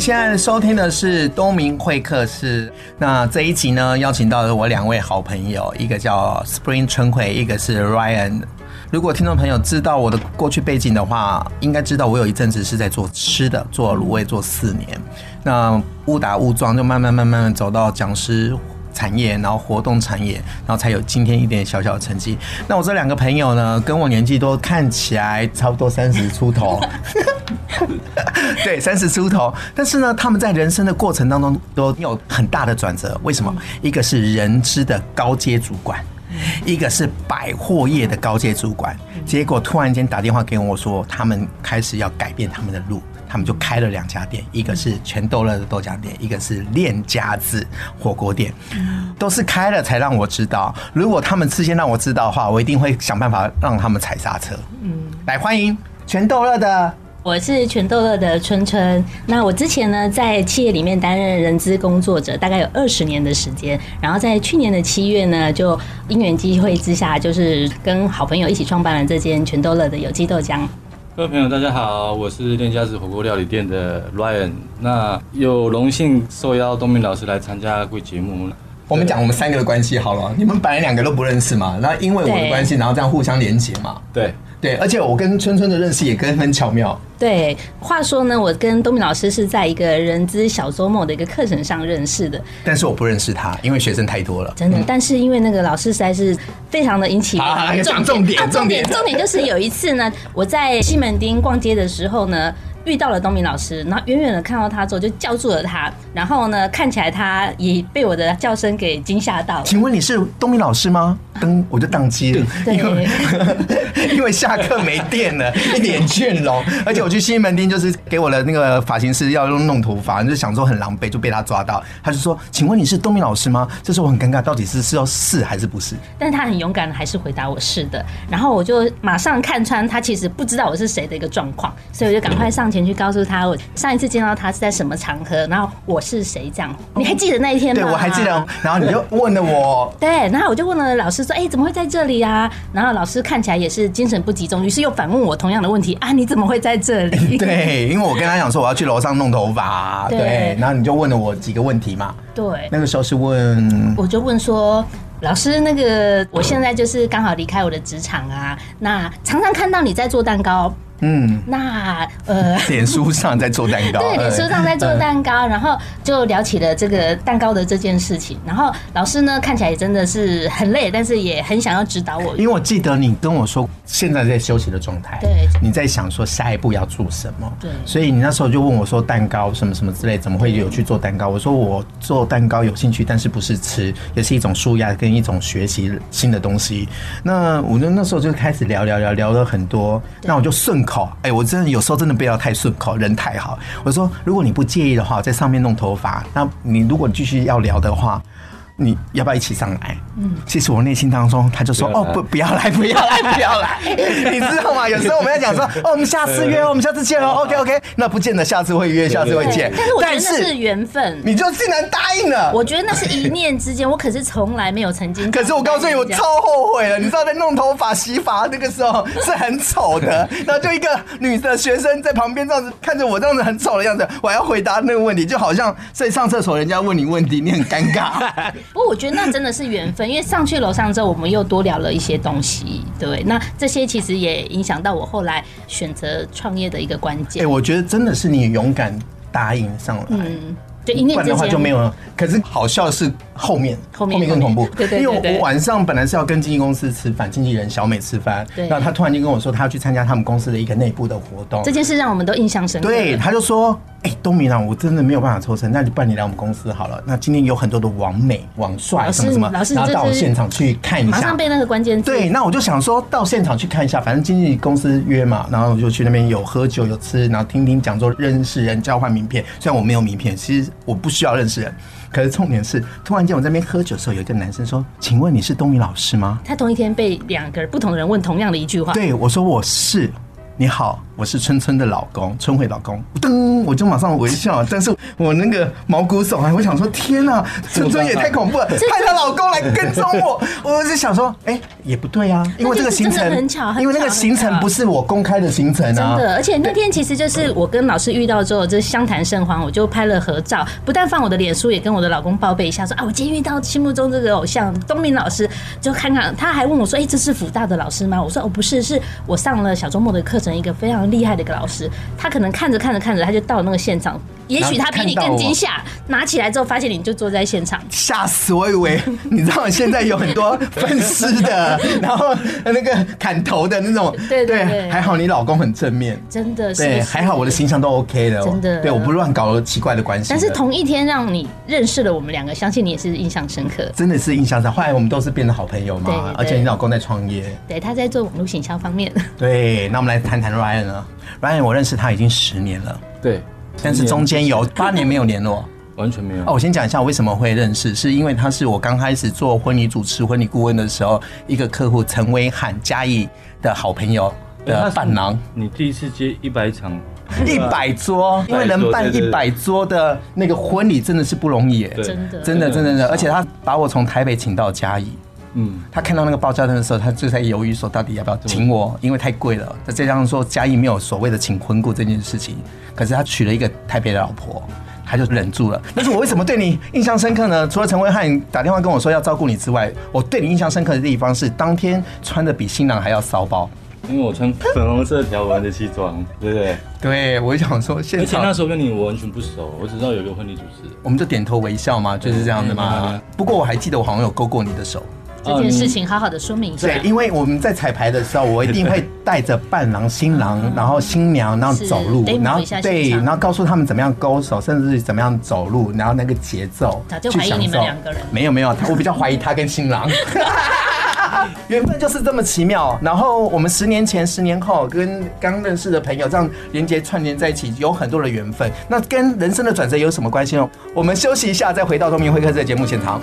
现在收听的是东明会客室。那这一集呢，邀请到了我两位好朋友，一个叫 Spring 春葵，一个是 Ryan。如果听众朋友知道我的过去背景的话，应该知道我有一阵子是在做吃的，做卤味做四年。那误打误撞，就慢慢慢慢走到讲师产业，然后活动产业，然后才有今天一点小小的成绩。那我这两个朋友呢，跟我年纪都看起来差不多三十出头。对，三十出头，但是呢，他们在人生的过程当中都有很大的转折。为什么？一个是人资的高阶主管，一个是百货业的高阶主管。结果突然间打电话给我说，他们开始要改变他们的路，他们就开了两家店，一个是全豆乐的豆浆店，一个是练家子火锅店。都是开了才让我知道。如果他们事先让我知道的话，我一定会想办法让他们踩刹车。嗯，来欢迎全豆乐的。我是全豆乐的春春。那我之前呢，在企业里面担任人资工作者，大概有二十年的时间。然后在去年的七月呢，就因缘机会之下，就是跟好朋友一起创办了这间全豆乐的有机豆浆。各位朋友，大家好，我是练家子火锅料理店的 Ryan。那有荣幸受邀东明老师来参加贵节目。我们讲我们三个的关系好了，你们本来两个都不认识嘛，然后因为我的关系，然后这样互相连结嘛。对。对，而且我跟春春的认识也跟很巧妙。对，话说呢，我跟东明老师是在一个人资小周末的一个课程上认识的。但是我不认识他，因为学生太多了。真的，嗯、但是因为那个老师实在是非常的引起好，重点，重点，重点就是有一次呢，我在西门町逛街的时候呢。遇到了东明老师，然后远远的看到他之后就叫住了他，然后呢，看起来他也被我的叫声给惊吓到了。请问你是东明老师吗？灯我就宕机了，对，因为 因为下课没电了，一脸倦容，而且我去西门町就是给我的那个发型师要用弄头发，就想说很狼狈，就被他抓到，他就说：“请问你是东明老师吗？”这时候我很尴尬，到底是是要是还是不是？但是他很勇敢的还是回答我是的，然后我就马上看穿他其实不知道我是谁的一个状况，所以我就赶快上。前去告诉他，我上一次见到他是在什么场合，然后我是谁这样，你还记得那一天吗？对，我还记得。然后你就问了我，对，然后我就问了老师说，哎，怎么会在这里啊？然后老师看起来也是精神不集中，于是又反问我同样的问题啊，你怎么会在这里？对，因为我跟他讲说我要去楼上弄头发，对，然后你就问了我几个问题嘛。对，那个时候是问，我就问说，老师，那个我现在就是刚好离开我的职场啊，那常常看到你在做蛋糕。嗯，那呃，脸书上在做蛋糕，对，脸书上在做蛋糕，然后就聊起了这个蛋糕的这件事情。然后老师呢，看起来也真的是很累，但是也很想要指导我。因为我记得你跟我说，现在在休息的状态，对，你在想说下一步要做什么，对，所以你那时候就问我说，蛋糕什么什么之类，怎么会有去做蛋糕？我说我做蛋糕有兴趣，但是不是吃，也是一种舒压跟一种学习新的东西。那我就那时候就开始聊聊聊聊了很多，那我就顺。口哎，我真的有时候真的不要太顺口，人太好。我说，如果你不介意的话，在上面弄头发，那你如果继续要聊的话。你要不要一起上来？嗯，其实我内心当中，他就说：“哦，不，不要来，不要来，不要来。”你知道吗？有时候我们要讲说：“ 哦，我们下次约，我们下次见哦。”OK OK，那不见得下次会约，下次会见。但是我觉得那是缘分，你就竟然答应了。我觉得那是一念之间，我可是从来没有曾经。可是我告诉你，我超后悔了。你知道，在弄头发、洗发那个时候是很丑的，然后就一个女的学生在旁边这样子看着我，这样子很丑的样子，我还要回答那个问题，就好像在上厕所，人家问你问题，你很尴尬。不过我觉得那真的是缘分，因为上去楼上之后，我们又多聊了一些东西。对，那这些其实也影响到我后来选择创业的一个关键。哎，我觉得真的是你勇敢答应上来。嗯，就，一念之间。不然的话就没有了。可是好笑的是后面，后面更恐怖。对对对。因为我晚上本来是要跟经纪公司吃饭，经纪人小美吃饭。对。然后他突然就跟我说，他要去参加他们公司的一个内部的活动。这件事让我们都印象深刻。对，他就说。哎、欸，东明啊，我真的没有办法抽身，那就不然你来我们公司好了。那今天有很多的网美、网帅什么什么，老师然后到我现场去看一下，马上被那个关键字。对，那我就想说到现场去看一下，反正经纪公司约嘛，然后我就去那边有喝酒有吃，然后听听讲座，认识人，交换名片。虽然我没有名片，其实我不需要认识人，可是重点是，突然间我在那边喝酒的时候，有一个男生说：“请问你是东明老师吗？”他同一天被两个不同的人问同样的一句话。对，我说我是。你好，我是春春的老公，春慧老公。噔，我就马上微笑，但是我那个毛骨悚然，我想说，天哪，春春也太恐怖了，派她老公来跟踪我。我就想说，哎、欸，也不对啊，因为这个行程很巧，因为那个行程不是我公开的行程啊。真的，而且那天其实就是我跟老师遇到之后，就是相谈甚欢，我就拍了合照，不但放我的脸书，也跟我的老公报备一下，说啊，我今天遇到心目中这个偶像东明老师，就看看，他还问我说，哎、欸，这是福大的老师吗？我说，哦，不是，是我上了小周末的课程。一个非常厉害的一个老师，他可能看着看着看着，他就到那个现场。也许他比你更惊吓，拿起来之后发现你就坐在现场，吓死我！以为你知道现在有很多分尸的，然后那个砍头的那种。对对对，还好你老公很正面，真的是。对，还好我的形象都 OK 的，真的。对，我不乱搞奇怪的关系。但是同一天让你认识了我们两个，相信你也是印象深刻。真的是印象深刻。后来我们都是变得好朋友嘛，而且你老公在创业，对，他在做网络行销方面。对，那我们来谈谈 Ryan 啊，Ryan 我认识他已经十年了，对。但是中间有 八年没有联络，完全没有。哦，我先讲一下为什么会认识，是因为他是我刚开始做婚礼主持、婚礼顾问的时候，一个客户陈威喊嘉义的好朋友的伴郎。你第一次接一百场，一百桌，因为能办一百桌的那个婚礼真的是不容易耶，真的，真的，真的，而且他把我从台北请到嘉义。嗯，他看到那个报价单的时候，他就在犹豫说，到底要不要请我，因为太贵了。再加上说嘉义没有所谓的请婚顾这件事情，可是他娶了一个台北的老婆，他就忍住了。但是我为什么对你印象深刻呢？除了陈威汉打电话跟我说要照顾你之外，我对你印象深刻的地方是当天穿的比新郎还要骚包，因为我穿粉红色条纹的西装，对不对？对，我想说而且那时候跟你我完全不熟，我只知道有一个婚礼主持，我们就点头微笑嘛，就是这样子嘛。不过我还记得我好像有勾过你的手。这件事情好好的说明一下。对，因为我们在彩排的时候，我一定会带着伴郎、新郎，然后新娘，然后走路，然后对，然后告诉他们怎么样勾手，甚至是怎么样走路，然后那个节奏。早就怀疑你们两个人。没有没有，我比较怀疑他跟新郎。缘分就是这么奇妙。然后我们十年前、十年后跟刚认识的朋友这样连接串联在一起，有很多的缘分。那跟人生的转折有什么关系呢？我们休息一下，再回到东明会客室的节目现场。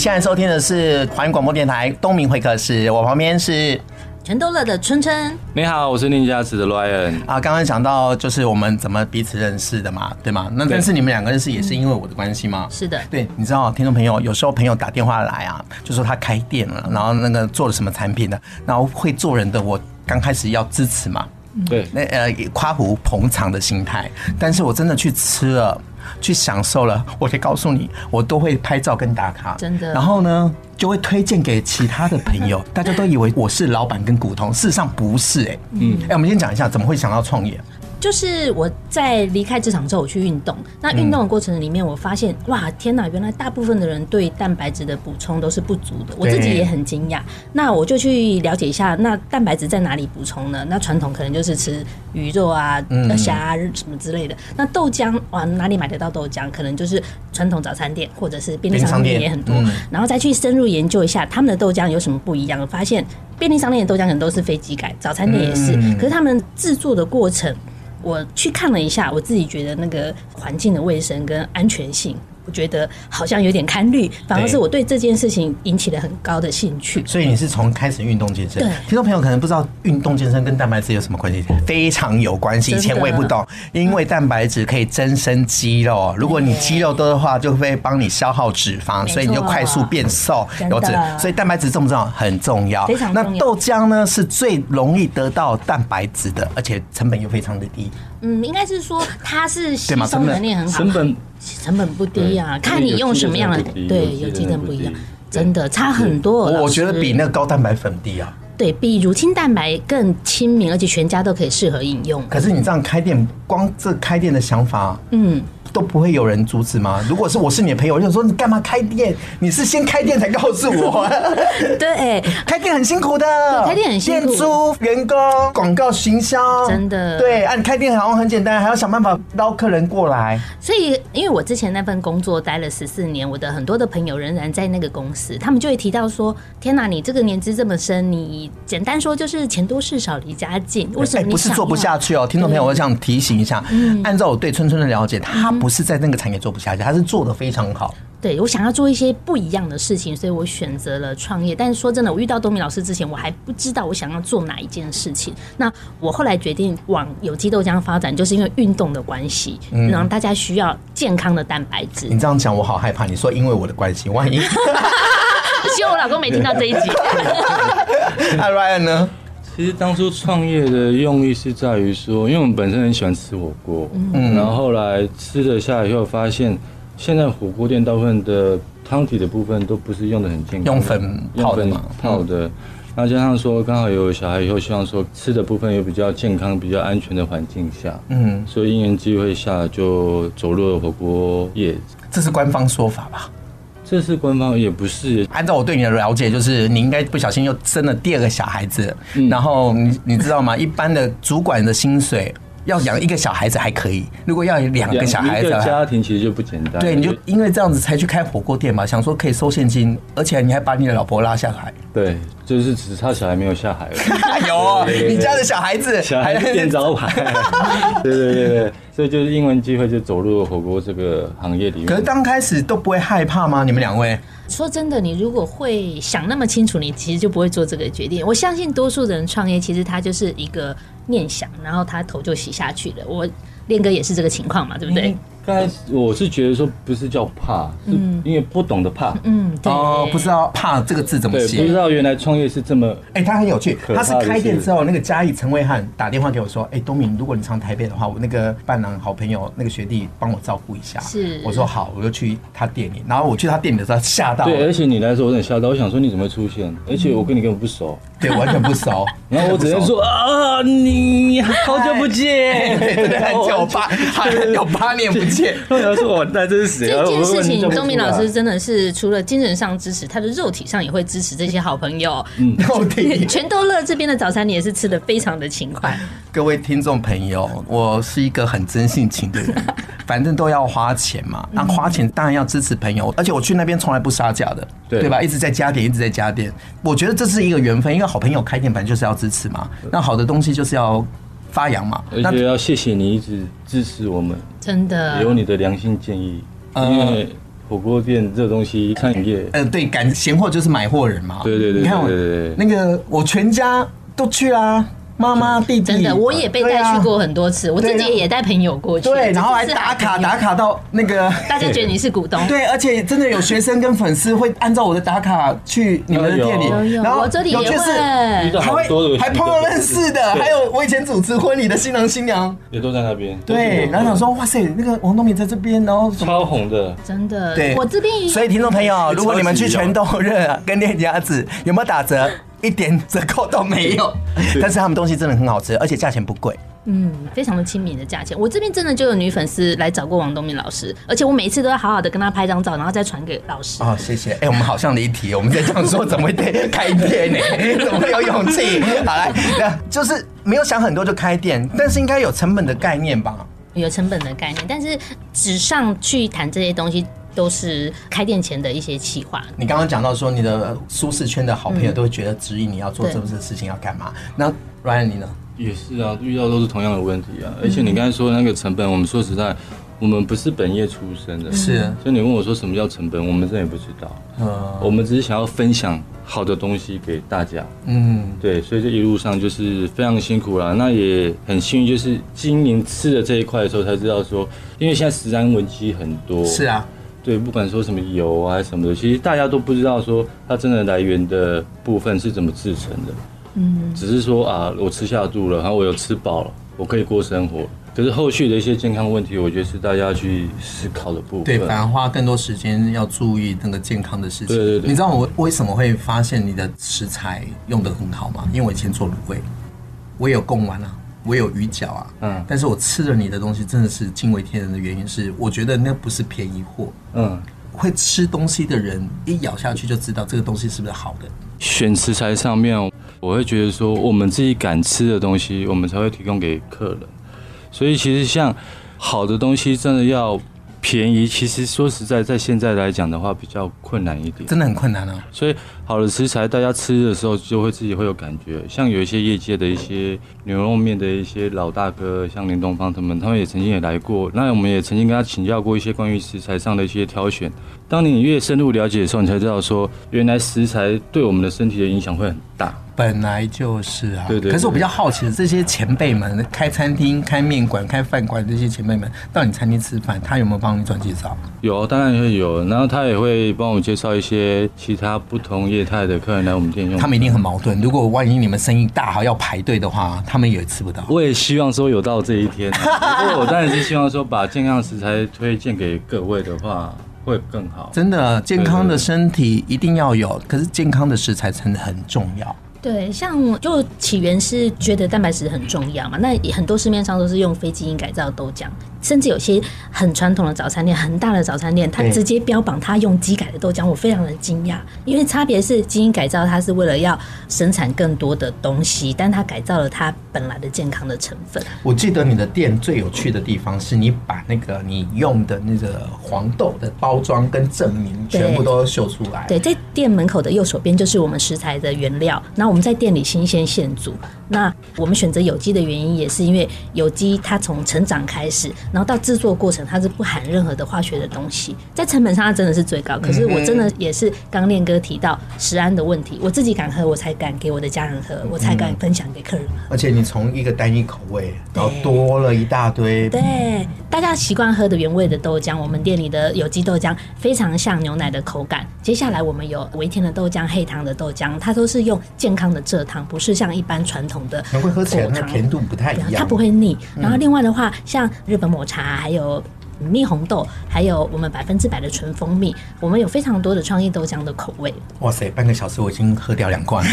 现在收听的是华语广播电台东明会客室，我旁边是。全都乐的春春，你好，我是宁家子的 Ryan 啊。刚刚讲到就是我们怎么彼此认识的嘛，对吗？那但是你们两个认识也是因为我的关系吗？是的，对，你知道，听众朋友有时候朋友打电话来啊，就说他开店了，然后那个做了什么产品的，然后会做人的，我刚开始要支持嘛，对，那呃夸胡捧场的心态，但是我真的去吃了。去享受了，我可以告诉你，我都会拍照跟打卡，真的。然后呢，就会推荐给其他的朋友，大家都以为我是老板跟股东，事实上不是、欸，哎，嗯，哎，我们先讲一下怎么会想要创业。就是我在离开职场之后，我去运动。那运动的过程里面，我发现，哇，天哪！原来大部分的人对蛋白质的补充都是不足的，我自己也很惊讶。那我就去了解一下，那蛋白质在哪里补充呢？那传统可能就是吃鱼肉啊、虾啊什么之类的。那豆浆，哇，哪里买得到豆浆？可能就是传统早餐店或者是便利商店也很多。然后再去深入研究一下他们的豆浆有什么不一样，发现便利商店的豆浆可能都是非机改，早餐店也是。可是他们制作的过程。我去看了一下，我自己觉得那个环境的卫生跟安全性，我觉得好像有点堪虑，反而是我对这件事情引起了很高的兴趣。所以你是从开始运动健身？对，听众朋友可能不知道运动健身跟蛋白质有什么关系，非常有关系。以前我也不懂，因为蛋白质可以增生肌肉，如果你肌肉多的话，就会帮你消耗脂肪，所以你就快速变瘦。有脂，所以蛋白质重不重要？很重要。非常重要。那豆浆呢，是最容易得到蛋白质的，而且成本又非常的低。嗯，应该是说它是吸收能力很好，成本成本不低啊，看你用什么样的，对，有机能不一样，真的差很多。我觉得比那个高蛋白粉低啊，对比乳清蛋白更亲民，而且全家都可以适合饮用。可是你这样开店，光这开店的想法，嗯。都不会有人阻止吗？如果是我是你的朋友，我就说你干嘛开店？你是先开店才告诉我？对，开店很辛苦的，开店很辛苦，店租、员工、广告、行销，真的。对，啊，你开店好像很简单，还要想办法捞客人过来。所以，因为我之前那份工作待了十四年，我的很多的朋友仍然在那个公司，他们就会提到说：“天哪，你这个年资这么深，你简单说就是钱多事少离家近，为什么你、欸、不是做不下去哦？”听众朋友，我想提醒一下，按照我对春春的了解，他。不是在那个产业做不下去，他是做的非常好。对，我想要做一些不一样的事情，所以我选择了创业。但是说真的，我遇到东明老师之前，我还不知道我想要做哪一件事情。那我后来决定往有机豆浆发展，就是因为运动的关系，嗯，让大家需要健康的蛋白质。你这样讲，我好害怕。你说因为我的关系，万一 希望我老公没听到这一集。那 Ryan 呢？其实当初创业的用意是在于说，因为我们本身很喜欢吃火锅，嗯，然后后来吃了下来以后，发现现在火锅店大部分的汤底的部分都不是用的很健康，用粉泡的嘛，泡的。然后加上说，刚好有小孩以后，希望说吃的部分有比较健康、比较安全的环境下，嗯，所以因缘机会下就走入了火锅业。这是官方说法吧？这是官方，也不是。按照我对你的了解，就是你应该不小心又生了第二个小孩子，嗯、然后你你知道吗？一般的主管的薪水。要养一个小孩子还可以，如果要两个小孩子，家庭其实就不简单。对，你就因为这样子才去开火锅店嘛，想说可以收现金，而且你还把你的老婆拉下海。对，就是只差小孩没有下海了。有啊，你家的小孩子小孩子垫招牌。对对对对，所以就是英文机会就走入了火锅这个行业里面。可是刚开始都不会害怕吗？你们两位？说真的，你如果会想那么清楚，你其实就不会做这个决定。我相信多数的人创业，其实他就是一个。念想，然后他头就洗下去了。我练哥也是这个情况嘛，对不对？刚才我是觉得说不是叫怕，是因为不懂得怕。嗯，对哦，不知道怕这个字怎么写，不知道原来创业是这么。哎，他很有趣，他是开店之后，那个嘉义陈伟汉打电话给我说：“哎，东明，如果你常台北的话，我那个伴郎好朋友那个学弟帮我照顾一下。”是，我说好，我就去他店里。然后我去他店里的时候吓到，对，而且你来的时候我有点吓到，我想说你怎么会出现？而且我跟你根本不熟，对，完全不熟。然后我只能说啊，你好久不见，很久八，有八年不见。我那这是谁啊？这件事情，钟明老师真的是除了精神上支持，他的肉体上也会支持这些好朋友。嗯，肉体。全都乐这边的早餐，你也是吃的非常的勤快。各位听众朋友，我是一个很真性情的人，反正都要花钱嘛。那花钱当然要支持朋友，而且我去那边从来不杀价的，对吧？一直在加点，一直在加点。我觉得这是一个缘分，因为好朋友开店本来就是要支持嘛。那好的东西就是要。发扬嘛，而且要谢谢你一直支持我们，真的有你的良心建议。因为火锅店这东西，餐饮业，呃，对，赶闲货就是买货人嘛。对对对，你看我那个，我全家都去啦。妈妈、弟弟，真的，我也被带去过很多次，啊、我自己也带朋友过去，对，然后还打卡，打卡到那个，大家觉得你是股东，对，而且真的有学生跟粉丝会按照我的打卡去你们的店里，然后我这里也会，还会还碰到认识的，还有我以前主持婚礼的新郎新娘。也都在那边，对，然后想说哇塞，那个王东明在这边，然后超红的，真的，对，我这边，所以听众朋友，如果你们去全豆热跟练家子有没有打折？一点折扣都没有，但是他们东西真的很好吃，而且价钱不贵。嗯，非常的亲民的价钱。我这边真的就有女粉丝来找过王东明老师，而且我每一次都要好好的跟他拍张照，然后再传给老师。哦，谢谢。哎、欸，我们好像离题，我们在讲说怎么会开店呢？怎么会有勇气？好来，就是没有想很多就开店，但是应该有成本的概念吧？有成本的概念，但是纸上去谈这些东西。都是开店前的一些企划。你刚刚讲到说，你的舒适圈的好朋友都会觉得质疑你要做这个事情要干嘛？那 Ryan 你呢？也是啊，遇到都是同样的问题啊。而且你刚才说的那个成本，我们说实在，我们不是本业出身的，是。所以你问我说什么叫成本，我们真的也不知道。嗯，我们只是想要分享好的东西给大家。嗯，对，所以这一路上就是非常辛苦啦。那也很幸运，就是经营吃的这一块的时候才知道说，因为现在食安危机很多。是啊，对，不管说什么油啊什么的，其实大家都不知道说它真的来源的部分是怎么制成的。嗯，只是说啊，我吃下肚了，然后我有吃饱了，我可以过生活。可是后续的一些健康问题，我觉得是大家去思考的部分。对，反而花更多时间要注意那个健康的事情。对对对。你知道我为什么会发现你的食材用的很好吗？因为我以前做卤味，我也有贡丸啊，我有鱼饺啊。嗯。但是我吃了你的东西，真的是惊为天人的原因是，我觉得那不是便宜货。嗯。会吃东西的人一咬下去就知道这个东西是不是好的。选食材上面，我会觉得说，我们自己敢吃的东西，我们才会提供给客人。所以其实像好的东西，真的要便宜，其实说实在，在现在来讲的话，比较困难一点，真的很困难哦。所以好的食材，大家吃的时候就会自己会有感觉。像有一些业界的一些牛肉面的一些老大哥，像林东方他们，他们也曾经也来过。那我们也曾经跟他请教过一些关于食材上的一些挑选。当你越深入了解的时候，你才知道说，原来食材对我们的身体的影响会很大。本来就是啊，对对，对。可是我比较好奇的，这些前辈们开餐厅、开面馆、开饭馆，这些前辈们到你餐厅吃饭，他有没有帮你转介绍？有，当然会有。然后他也会帮我介绍一些其他不同业态的客人来我们店用。他们一定很矛盾。如果万一你们生意大好要排队的话，他们也吃不到。我也希望说有到这一天，不过我当然是希望说把健康食材推荐给各位的话会更好。真的，健康的身体一定要有，可是健康的食材真的很重要。对，像就起源是觉得蛋白质很重要嘛，那很多市面上都是用非基因改造豆浆。甚至有些很传统的早餐店，很大的早餐店，它直接标榜它用机改的豆浆，我非常的惊讶。因为差别是基因改造，它是为了要生产更多的东西，但它改造了它本来的健康的成分。我记得你的店最有趣的地方是你把那个你用的那个黄豆的包装跟证明全部都秀出来。对，在店门口的右手边就是我们食材的原料，那我们在店里新鲜现煮。那我们选择有机的原因，也是因为有机它从成长开始，然后到制作过程，它是不含任何的化学的东西，在成本上它真的是最高。可是我真的也是刚练哥提到食安的问题，我自己敢喝，我才敢给我的家人喝，我才敢分享给客人喝。而且你从一个单一口味，然后多了一大堆。对，大家习惯喝的原味的豆浆，我们店里的有机豆浆非常像牛奶的口感。接下来我们有微甜的豆浆、黑糖的豆浆，它都是用健康的蔗糖，不是像一般传统。的会喝起来它甜度不太一样，它不会腻。然后另外的话，像日本抹茶，还有蜜红豆，还有我们百分之百的纯蜂蜜，我们有非常多的创意豆浆的口味。哇塞，半个小时我已经喝掉两罐了。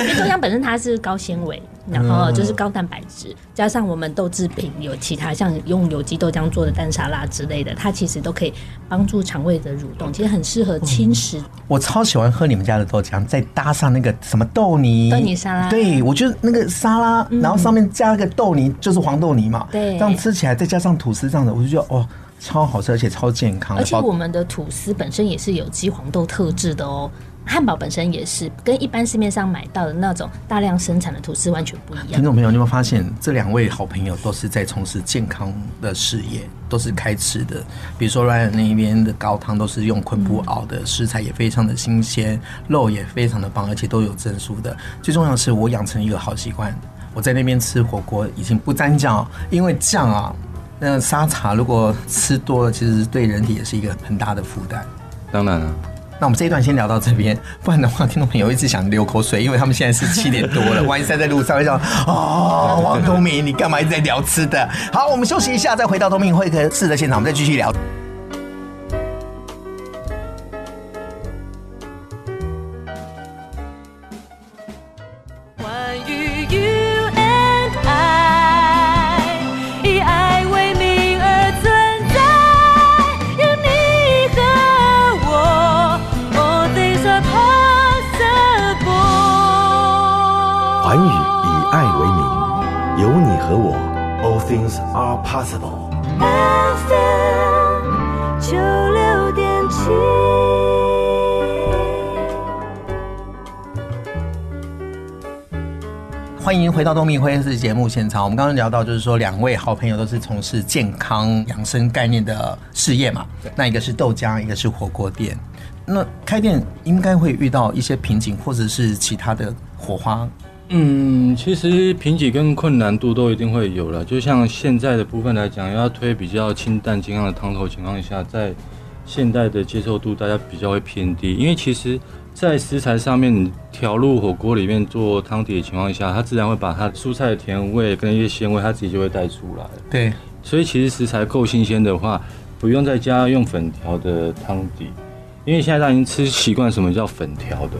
因为豆浆本身它是高纤维。然后就是高蛋白质，加上我们豆制品有其他像用有机豆浆做的蛋沙拉之类的，它其实都可以帮助肠胃的蠕动，其实很适合轻食。我超喜欢喝你们家的豆浆，再搭上那个什么豆泥豆泥沙拉。对，我觉得那个沙拉，然后上面加那个豆泥，就是黄豆泥嘛。对，这样吃起来再加上吐司这样的，我就觉得哦，超好吃，而且超健康。而且我们的吐司本身也是有机黄豆特制的哦。汉堡本身也是跟一般市面上买到的那种大量生产的吐司完全不一样。听众朋友，你有没有发现这两位好朋友都是在从事健康的事业，都是开吃的。比如说 Ryan 那边的高汤都是用昆布熬的，食材也非常的新鲜，肉也非常的棒，而且都有证书的。最重要的是，我养成一个好习惯，我在那边吃火锅已经不沾酱，因为酱啊，那沙茶如果吃多了，其实对人体也是一个很大的负担。当然了。那我们这一段先聊到这边，不然的话，听众朋友一直想流口水，因为他们现在是七点多了，万一塞在路上会想，哦，王东明，你干嘛一直在聊吃的？好，我们休息一下，再回到东明会客室的现场，我们再继续聊。Are possible. FM 九六点七。欢迎回到东明会客室节目现场。我们刚刚聊到，就是说两位好朋友都是从事健康养生概念的事业嘛。那一个是豆浆，一个是火锅店。那开店应该会遇到一些瓶颈，或者是其他的火花。嗯，其实瓶颈跟困难度都一定会有了。就像现在的部分来讲，要推比较清淡健康的汤头情况下，在现代的接受度大家比较会偏低，因为其实。在食材上面调入火锅里面做汤底的情况下，它自然会把它蔬菜的甜味跟一些鲜味，它自己就会带出来。对，所以其实食材够新鲜的话，不用再加用粉条的汤底，因为现在大家已经吃习惯什么叫粉条的。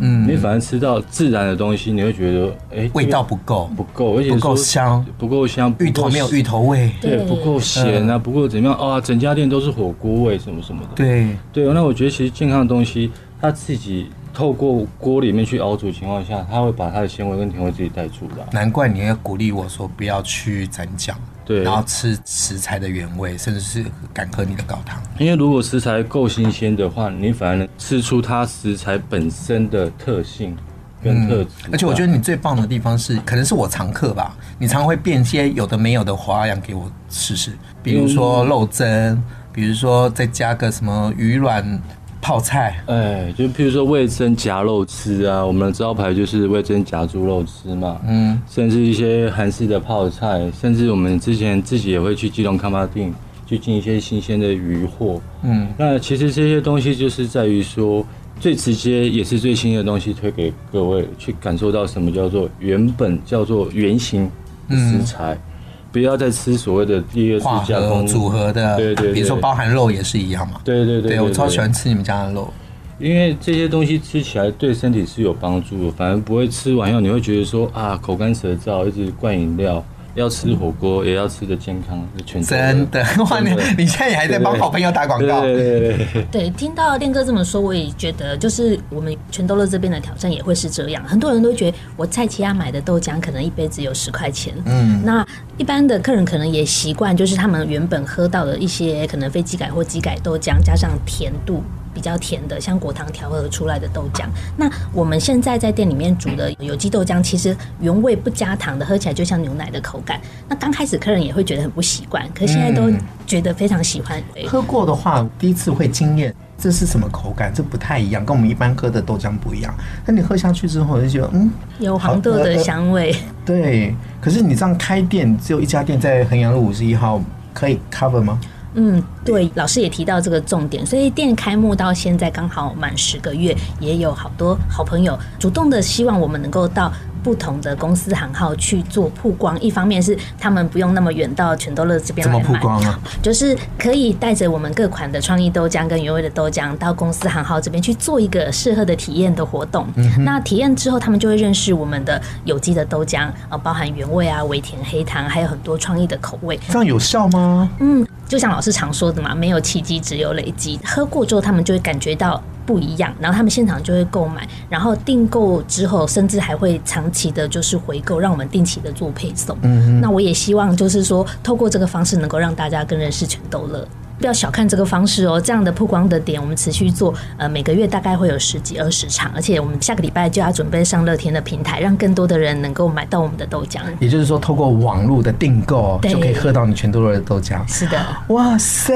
嗯，你反而吃到自然的东西，你会觉得哎、欸，味道不够，不够，而且不够香，不够香，芋头没有芋头味，对，不够咸啊，不够怎么样啊？整家店都是火锅味，什么什么的。对，对，那我觉得其实健康的东西。它自己透过锅里面去熬煮情况下，它会把它的纤维跟甜味自己带出来。难怪你要鼓励我说不要去蘸酱，对，然后吃食材的原味，甚至是敢喝你的高汤。因为如果食材够新鲜的话，你反而能吃出它食材本身的特性跟特质。嗯，而且我觉得你最棒的地方是，可能是我常客吧，你常会变些有的没有的花样给我试试，比如说肉蒸，比如说再加个什么鱼卵。泡菜，哎，就譬如说味增夹肉吃啊，我们的招牌就是味增夹猪肉吃嘛，嗯，甚至一些韩式的泡菜，甚至我们之前自己也会去基隆康巴店去进一些新鲜的鱼货，嗯，那其实这些东西就是在于说最直接也是最新的东西推给各位去感受到什么叫做原本叫做原型食材。嗯不要再吃所谓的第二次加工组合的，对，对对，比如说包含肉也是一样嘛。对对对，对，对，对，对，我超喜欢吃你们家的肉，因为这些东西吃起来对身体是有帮助的，反而不会吃完以后你会觉得说啊口干舌燥，一直灌饮料。要吃火锅，也要吃的健康，全真的哇！你你现在也还在帮好朋友打广告？对对对，对，对，听到练哥这么说，我也觉得，就是我们全豆乐这边的挑战也会是这样。很多人都觉得，我菜市仔买的豆浆可能一杯只有十块钱。嗯，那一般的客人可能也习惯，就是他们原本喝到的一些可能非机改或机改豆浆，加上甜度。比较甜的，像果糖调和出来的豆浆。那我们现在在店里面煮的有机豆浆，其实原味不加糖的，喝起来就像牛奶的口感。那刚开始客人也会觉得很不习惯，可是现在都觉得非常喜欢。嗯、喝过的话，第一次会惊艳，这是什么口感？这不太一样，跟我们一般喝的豆浆不一样。那你喝下去之后，就觉得嗯，有黄豆的香味、呃。对，可是你这样开店，只有一家店在衡阳路五十一号，可以 cover 吗？嗯，对，老师也提到这个重点，所以店开幕到现在刚好满十个月，也有好多好朋友主动的希望我们能够到。不同的公司行号去做曝光，一方面是他们不用那么远到全都乐这边来买，曝光啊？就是可以带着我们各款的创意豆浆跟原味的豆浆到公司行号这边去做一个适合的体验的活动。嗯、那体验之后，他们就会认识我们的有机的豆浆啊，包含原味啊、微甜黑糖，还有很多创意的口味。这样有效吗？嗯，就像老师常说的嘛，没有奇迹，只有累积。喝过之后，他们就会感觉到。不一样，然后他们现场就会购买，然后订购之后，甚至还会长期的，就是回购，让我们定期的做配送。嗯，那我也希望就是说，透过这个方式，能够让大家更认识全豆乐。不要小看这个方式哦，这样的曝光的点，我们持续做，呃，每个月大概会有十几二十场，而且我们下个礼拜就要准备上乐天的平台，让更多的人能够买到我们的豆浆。也就是说，透过网络的订购，就可以喝到你全豆乐的豆浆。是的，哇塞，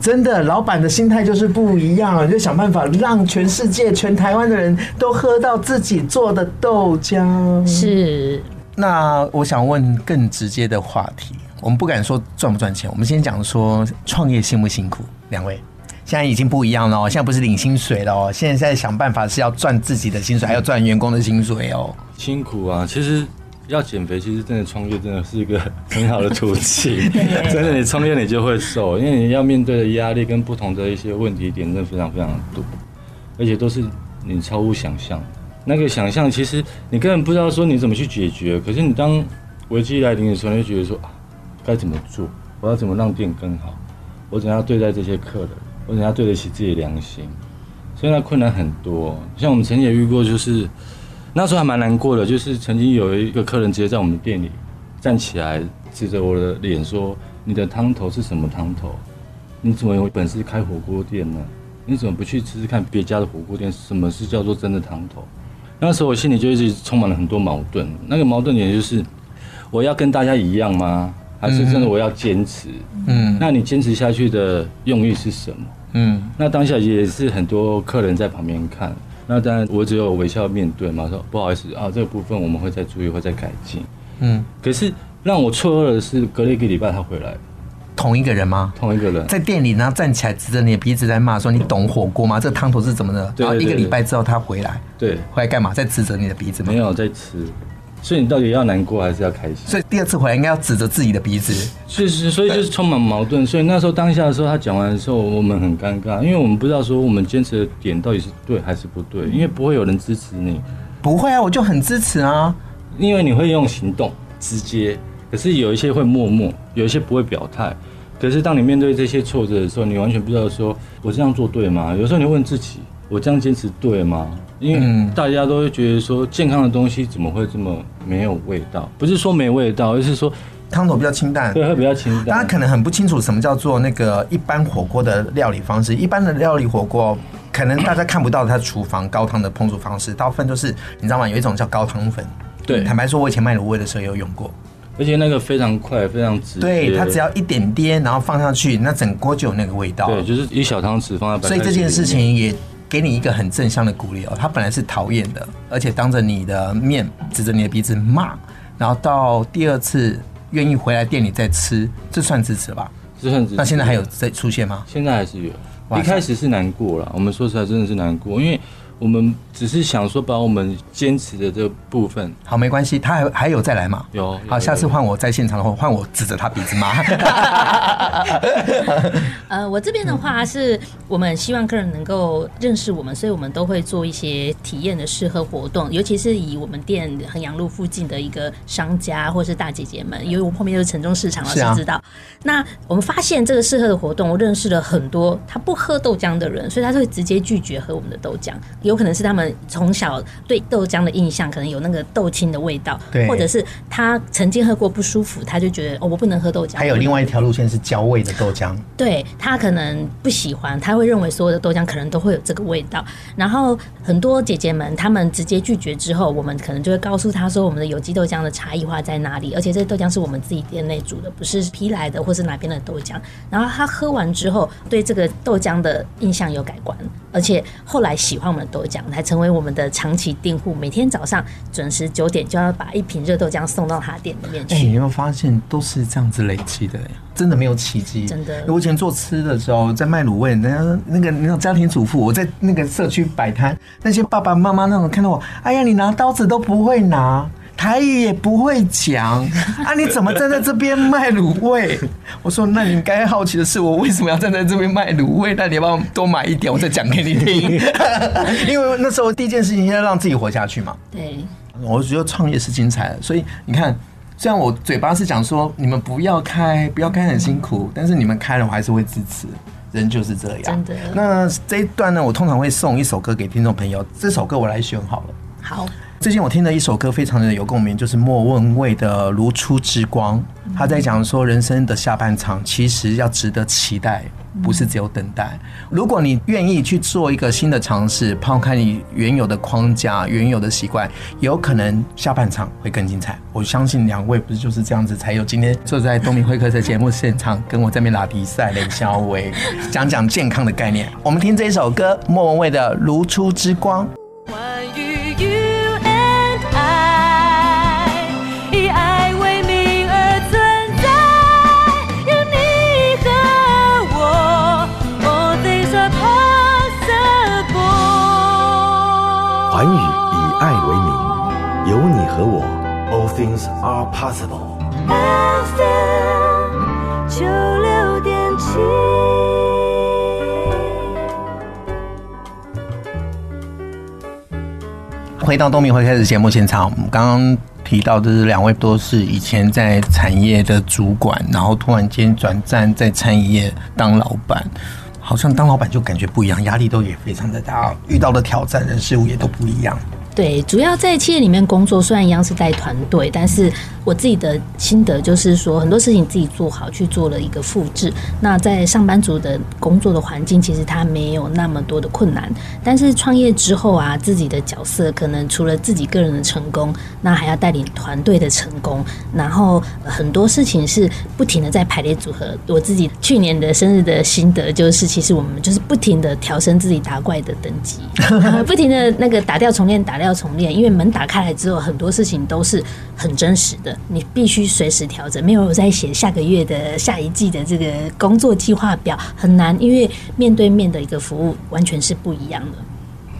真的，老板的心态就是不一样，就想办法让全世界、全台湾的人都喝到自己做的豆浆。是。那我想问更直接的话题。我们不敢说赚不赚钱，我们先讲说创业辛不辛苦。两位现在已经不一样了哦，现在不是领薪水了哦，现在在想办法是要赚自己的薪水，还要赚员工的薪水哦。辛苦啊！其实要减肥，其实真的创业真的是一个 很好的途径。真的，你创业你就会瘦，因为你要面对的压力跟不同的一些问题点，真的非常非常多，而且都是你超乎想象。那个想象其实你根本不知道说你怎么去解决，可是你当危机来临的时候，你就觉得说啊。该怎么做？我要怎么让店更好？我怎样对待这些客人？我怎样对得起自己的良心？所以那困难很多。像我们曾经也遇过，就是那时候还蛮难过的。就是曾经有一个客人直接在我们店里站起来，指着我的脸说：“你的汤头是什么汤头？你怎么有本事开火锅店呢？你怎么不去吃吃看别家的火锅店？什么是叫做真的汤头？”那时候我心里就一直充满了很多矛盾。那个矛盾点就是，我要跟大家一样吗？还是真的我要坚持？嗯，那你坚持下去的用意是什么？嗯，那当下也是很多客人在旁边看。那当然我只有微笑面对嘛，说不好意思啊，这个部分我们会再注意，会再改进。嗯，可是让我错愕的是，隔了一个礼拜他回来。同一个人吗？同一个人，在店里，然后站起来指着你的鼻子在骂，说你懂火锅吗？这个汤头是怎么的？然后一个礼拜之后他回来，对，回来干嘛？在指着你的鼻子吗？没有在吃，所以你到底要难过还是要开心？所以第二次回来应该要指着自己的鼻子，是是，所以就是充满矛盾。所以那时候当下的时候，他讲完的时候，我们很尴尬，因为我们不知道说我们坚持的点到底是对还是不对，因为不会有人支持你。不会啊，我就很支持啊，因为你会用行动直接，可是有一些会默默，有一些不会表态。可是当你面对这些挫折的时候，你完全不知道说我这样做对吗？有时候你问自己，我这样坚持对吗？因为大家都会觉得说健康的东西怎么会这么没有味道？不是说没味道，而是说汤头比较清淡，对，会比较清淡。大家可能很不清楚什么叫做那个一般火锅的料理方式。一般的料理火锅，可能大家看不到它厨房高汤的烹煮方式，大部分就是你知道吗？有一种叫高汤粉。对，坦白说，我以前卖卤味的时候也有用过。而且那个非常快，非常直接。对，它只要一点点，然后放上去，那整锅就有那个味道。对，就是一小汤匙放在。所以这件事情也给你一个很正向的鼓励哦。他本来是讨厌的，而且当着你的面指着你的鼻子骂，然后到第二次愿意回来店里再吃，这算支持吧？这算支持。那现在还有在出现吗？现在还是有。一开始是难过了，我们说实在真的是难过，因为。我们只是想说，把我们坚持的这部分，好，没关系，他还还有再来嘛？有，好，下次换我在现场的话，换我指着他鼻子骂。呃，我这边的话是，我们希望客人能够认识我们，所以我们都会做一些体验的试喝活动，尤其是以我们店衡阳路附近的一个商家或是大姐姐们，因为我后面就是城中市场，老师知道。啊、那我们发现这个试喝的活动，我认识了很多他不喝豆浆的人，所以他会直接拒绝喝我们的豆浆。有可能是他们从小对豆浆的印象，可能有那个豆青的味道，对，或者是他曾经喝过不舒服，他就觉得哦，我不能喝豆浆。还有另外一条路线是焦味的豆浆，对，他可能不喜欢，他会认为所有的豆浆可能都会有这个味道。然后很多姐姐们，他们直接拒绝之后，我们可能就会告诉他说，我们的有机豆浆的差异化在哪里，而且这豆浆是我们自己店内煮的，不是批来的或是哪边的豆浆。然后他喝完之后，对这个豆浆的印象有改观，而且后来喜欢我们的豆浆。讲还成为我们的长期订户，每天早上准时九点就要把一瓶热豆浆送到他店里面去。哎、欸，你有没有发现都是这样子累积的？真的没有奇迹。真的，我以前做吃的时候，在卖卤味，人家那个那种家庭主妇，我在那个社区摆摊，那些爸爸妈妈那种看到我，哎呀，你拿刀子都不会拿。台语也不会讲 啊！你怎么站在这边卖卤味？我说，那你该好奇的是，我为什么要站在这边卖卤味？那你要不要多买一点，我再讲给你听。因为那时候第一件事情，要让自己活下去嘛。对，我觉得创业是精彩的。所以你看，虽然我嘴巴是讲说你们不要开，不要开很辛苦，但是你们开了，我还是会支持。人就是这样。真的。那这一段呢，我通常会送一首歌给听众朋友。这首歌我来选好了。好。最近我听了一首歌，非常的有共鸣，就是莫文蔚的《如初之光》。他在讲说，人生的下半场其实要值得期待，不是只有等待。如果你愿意去做一个新的尝试，抛开你原有的框架、原有的习惯，有可能下半场会更精彩。我相信两位不是就是这样子，才有今天坐在东明会客的节目现场，跟我这边拉比赛、雷小伟讲讲健康的概念。我们听这一首歌，莫文蔚的《如初之光》。Things are possible。FM 九六点七。回到东明会开始节目现场，我们刚刚提到的是两位都是以前在产业的主管，然后突然间转战在餐饮业当老板。好像当老板就感觉不一样，压力都也非常的大，遇到的挑战人事物也都不一样。对，主要在企业里面工作，虽然一样是带团队，但是我自己的心得就是说，很多事情自己做好，去做了一个复制。那在上班族的工作的环境，其实他没有那么多的困难。但是创业之后啊，自己的角色可能除了自己个人的成功，那还要带领团队的成功。然后很多事情是不停的在排列组合。我自己去年的生日的心得就是，其实我们就是不停的调升自己打怪的等级，不停的那个打掉重练，打。掉重练，因为门打开来之后，很多事情都是很真实的，你必须随时调整。没有在写下个月的下一季的这个工作计划表，很难，因为面对面的一个服务完全是不一样的。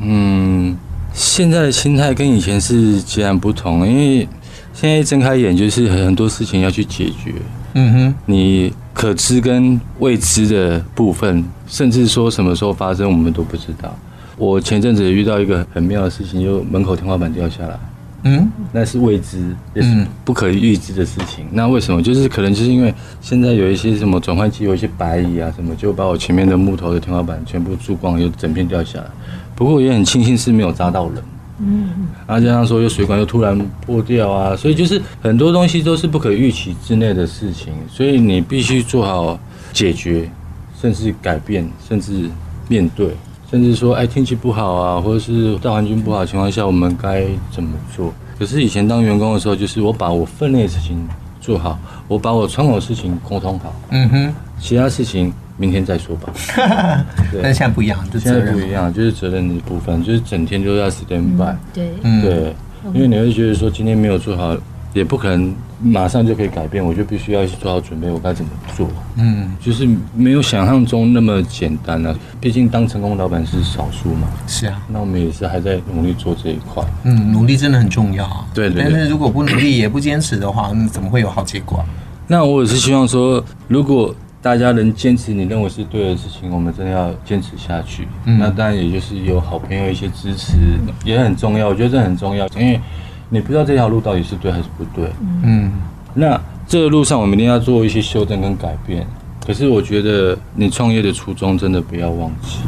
嗯，现在的心态跟以前是截然不同，因为现在一睁开眼就是很多事情要去解决。嗯哼，你可知跟未知的部分，甚至说什么时候发生，我们都不知道。我前阵子遇到一个很妙的事情，就门口天花板掉下来，嗯，那是未知，也是不可预知的事情。那为什么？就是可能就是因为现在有一些什么转换器，有一些白蚁啊什么，就把我前面的木头的天花板全部蛀光，又整片掉下来。不过也很庆幸是没有砸到人，嗯，然后加上说，又水管又突然破掉啊，所以就是很多东西都是不可预期之内的事情，所以你必须做好解决，甚至改变，甚至面对。甚至说，哎，天气不好啊，或者是大环境不好的情况下，我们该怎么做？可是以前当员工的时候，就是我把我分内的事情做好，我把我窗口的事情沟通好，嗯哼，其他事情明天再说吧。对，但现在不一样，就现在不一样，就是责任的部分，就是整天都要 stand by。对，对，因为你会觉得说今天没有做好。也不可能马上就可以改变，我就必须要去做好准备，我该怎么做？嗯，就是没有想象中那么简单啊。毕竟当成功老板是少数嘛。是啊，那我们也是还在努力做这一块。嗯，努力真的很重要啊。对对。但是如果不努力也不坚持的话，那怎么会有好结果？那我也是希望说，如果大家能坚持你认为是对的事情，我们真的要坚持下去。嗯。那当然也就是有好朋友一些支持也很重要，我觉得这很重要，因为。你不知道这条路到底是对还是不对，嗯，那这个路上我们一定要做一些修正跟改变。可是我觉得你创业的初衷真的不要忘记，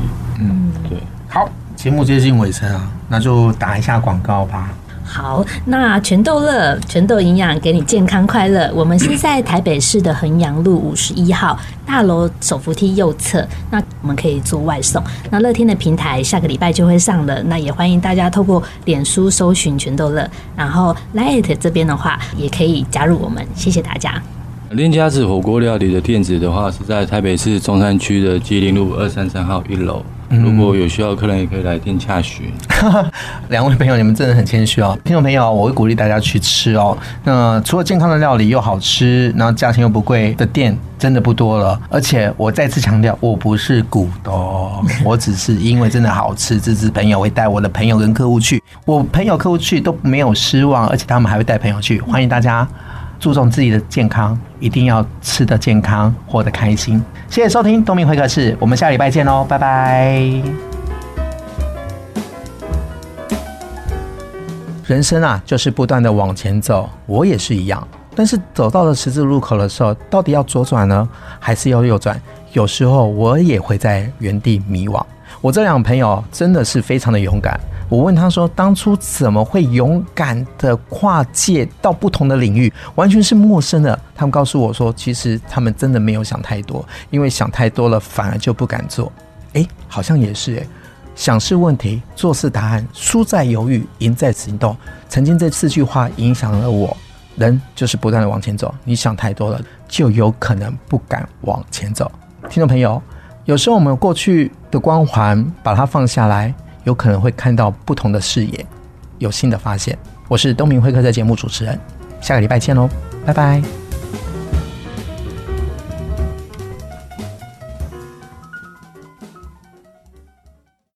嗯，对。好，节目接近尾声啊，那就打一下广告吧。好，那全豆乐全豆营养给你健康快乐。我们是在台北市的衡阳路五十一号大楼手扶梯右侧。那我们可以做外送。那乐天的平台下个礼拜就会上了。那也欢迎大家透过脸书搜寻全豆乐，然后 Lite 这边的话也可以加入我们。谢谢大家。链家子火锅料理的店址的话是在台北市中山区的吉林路二三三号一楼。如果有需要的客人，也可以来电洽询。两位朋友，你们真的很谦虚哦。听众朋友，我会鼓励大家去吃哦。那除了健康的料理又好吃，然后价钱又不贵的店，真的不多了。而且我再次强调，我不是股东，我只是因为真的好吃，支持朋友会带我的朋友跟客户去。我朋友客户去都没有失望，而且他们还会带朋友去。欢迎大家。注重自己的健康，一定要吃得健康，活得开心。谢谢收听东明会客室，我们下礼拜见喽，拜拜。人生啊，就是不断的往前走，我也是一样。但是走到了十字路口的时候，到底要左转呢，还是要右转？有时候我也会在原地迷惘。我这两个朋友真的是非常的勇敢。我问他说：“当初怎么会勇敢的跨界到不同的领域，完全是陌生的？”他们告诉我说：“其实他们真的没有想太多，因为想太多了反而就不敢做。”诶，好像也是诶，想是问题，做是答案，输在犹豫，赢在行动。曾经这四句话影响了我。人就是不断的往前走，你想太多了，就有可能不敢往前走。听众朋友，有时候我们过去的光环，把它放下来。有可能会看到不同的视野，有新的发现。我是东明会客在节目主持人，下个礼拜见喽，拜拜。